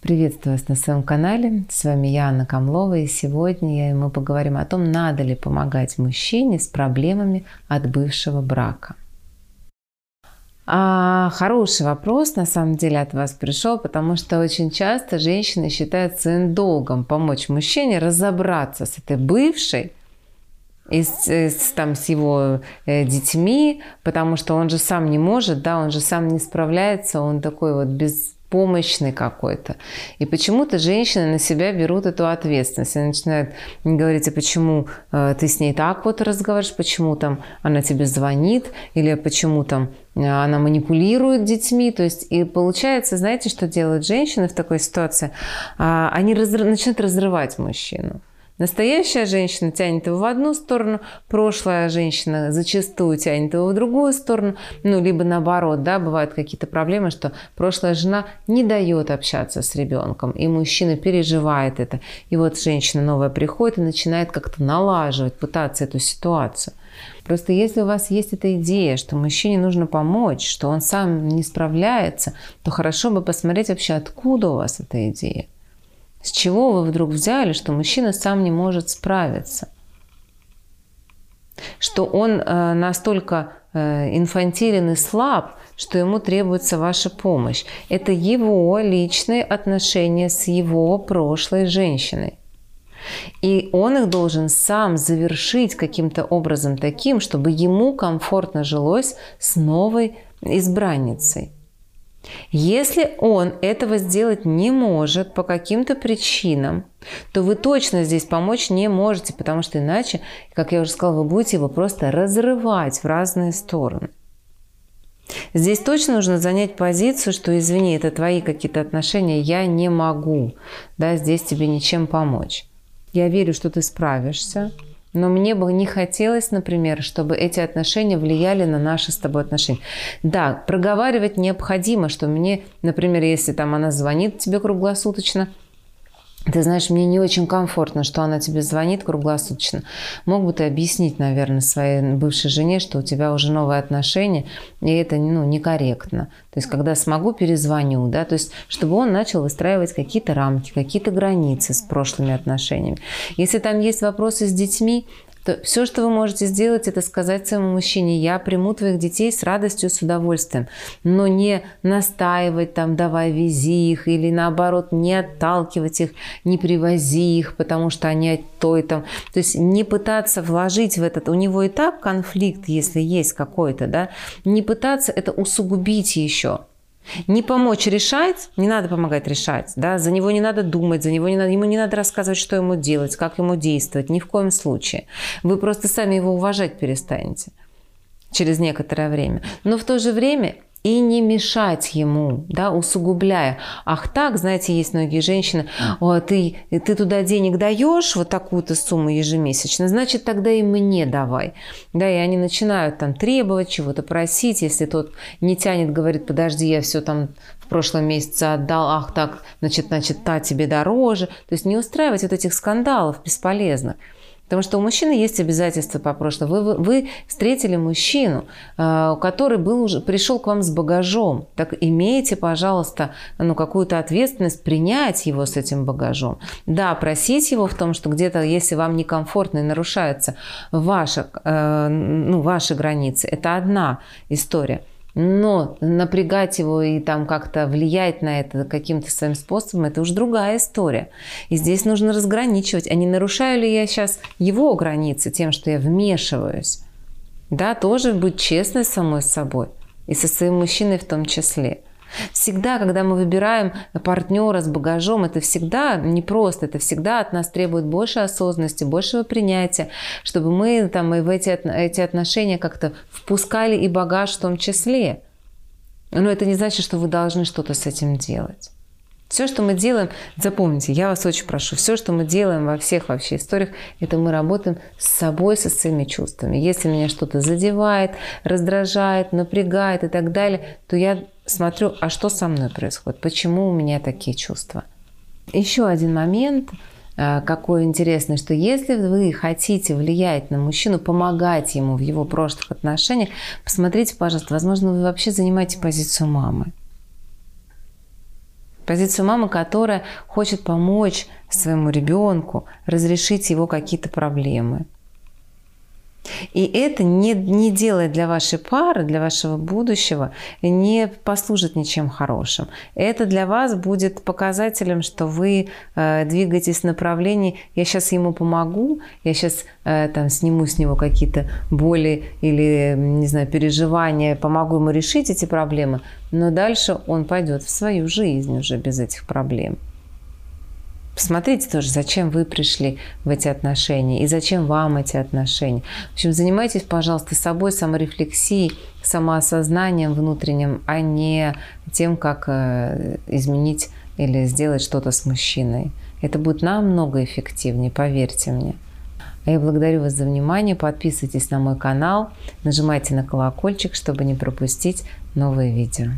Приветствую вас на своем канале. С вами я, Анна Камлова, и сегодня мы поговорим о том, надо ли помогать мужчине с проблемами от бывшего брака. А, хороший вопрос, на самом деле, от вас пришел, потому что очень часто женщины считают своим долгом помочь мужчине разобраться с этой бывшей, и с, с, там, с его э, детьми, потому что он же сам не может, да, он же сам не справляется, он такой вот без, помощный какой-то. И почему-то женщины на себя берут эту ответственность. Они начинают говорить, а почему э, ты с ней так вот разговариваешь, почему там она тебе звонит, или почему там э, она манипулирует детьми. То есть, и получается, знаете, что делают женщины в такой ситуации? А, они разрыв, начинают разрывать мужчину. Настоящая женщина тянет его в одну сторону, прошлая женщина зачастую тянет его в другую сторону, ну, либо наоборот, да, бывают какие-то проблемы, что прошлая жена не дает общаться с ребенком, и мужчина переживает это. И вот женщина новая приходит и начинает как-то налаживать, пытаться эту ситуацию. Просто если у вас есть эта идея, что мужчине нужно помочь, что он сам не справляется, то хорошо бы посмотреть вообще, откуда у вас эта идея. С чего вы вдруг взяли, что мужчина сам не может справиться? Что он э, настолько э, инфантилен и слаб, что ему требуется ваша помощь. Это его личные отношения с его прошлой женщиной. И он их должен сам завершить каким-то образом таким, чтобы ему комфортно жилось с новой избранницей. Если он этого сделать не может по каким-то причинам, то вы точно здесь помочь не можете, потому что иначе, как я уже сказала, вы будете его просто разрывать в разные стороны. Здесь точно нужно занять позицию, что, извини, это твои какие-то отношения, я не могу, да, здесь тебе ничем помочь. Я верю, что ты справишься, но мне бы не хотелось, например, чтобы эти отношения влияли на наши с тобой отношения. Да, проговаривать необходимо, что мне, например, если там она звонит тебе круглосуточно – ты знаешь, мне не очень комфортно, что она тебе звонит круглосуточно. Мог бы ты объяснить, наверное, своей бывшей жене, что у тебя уже новые отношения, и это ну, некорректно. То есть, когда смогу, перезвоню, да, то есть, чтобы он начал выстраивать какие-то рамки, какие-то границы с прошлыми отношениями. Если там есть вопросы с детьми, то все, что вы можете сделать, это сказать своему мужчине, я приму твоих детей с радостью, с удовольствием, но не настаивать там, давай вези их, или наоборот, не отталкивать их, не привози их, потому что они от той там. То есть не пытаться вложить в этот, у него и так конфликт, если есть какой-то, да, не пытаться это усугубить еще. Не помочь решать, не надо помогать решать, да, за него не надо думать, за него не надо, ему не надо рассказывать, что ему делать, как ему действовать, ни в коем случае. Вы просто сами его уважать перестанете через некоторое время. Но в то же время и не мешать ему, да, усугубляя. Ах так, знаете, есть многие женщины, О, ты, ты туда денег даешь, вот такую-то сумму ежемесячно, значит, тогда и мне давай. Да, и они начинают там требовать чего-то, просить, если тот не тянет, говорит, подожди, я все там в прошлом месяце отдал, ах так, значит, значит, та тебе дороже. То есть не устраивать вот этих скандалов бесполезных. Потому что у мужчины есть обязательства по прошлому. Вы, вы, встретили мужчину, э, который был уже, пришел к вам с багажом. Так имейте, пожалуйста, ну, какую-то ответственность принять его с этим багажом. Да, просить его в том, что где-то, если вам некомфортно и нарушаются ваши, э, ну, ваши границы, это одна история. Но напрягать его и там как-то влиять на это каким-то своим способом, это уже другая история. И здесь нужно разграничивать, а не нарушаю ли я сейчас его границы тем, что я вмешиваюсь. Да, тоже быть честной с самой собой и со своим мужчиной в том числе. Всегда, когда мы выбираем партнера с багажом, это всегда непросто, это всегда от нас требует больше осознанности, большего принятия, чтобы мы там и в эти, эти отношения как-то впускали и багаж в том числе. Но это не значит, что вы должны что-то с этим делать. Все, что мы делаем, запомните, я вас очень прошу, все, что мы делаем во всех вообще историях, это мы работаем с собой, со своими чувствами. Если меня что-то задевает, раздражает, напрягает и так далее, то я смотрю, а что со мной происходит, почему у меня такие чувства. Еще один момент, э, какой интересный, что если вы хотите влиять на мужчину, помогать ему в его прошлых отношениях, посмотрите, пожалуйста, возможно, вы вообще занимаете позицию мамы. Позицию мамы, которая хочет помочь своему ребенку разрешить его какие-то проблемы. И это не, не делает для вашей пары, для вашего будущего, не послужит ничем хорошим. Это для вас будет показателем, что вы э, двигаетесь в направлении «я сейчас ему помогу, я сейчас э, там, сниму с него какие-то боли или, не знаю, переживания, помогу ему решить эти проблемы», но дальше он пойдет в свою жизнь уже без этих проблем. Посмотрите тоже, зачем вы пришли в эти отношения и зачем вам эти отношения. В общем, занимайтесь, пожалуйста, собой, саморефлексией, самоосознанием внутренним, а не тем, как э, изменить или сделать что-то с мужчиной. Это будет намного эффективнее, поверьте мне. А я благодарю вас за внимание. Подписывайтесь на мой канал, нажимайте на колокольчик, чтобы не пропустить новые видео.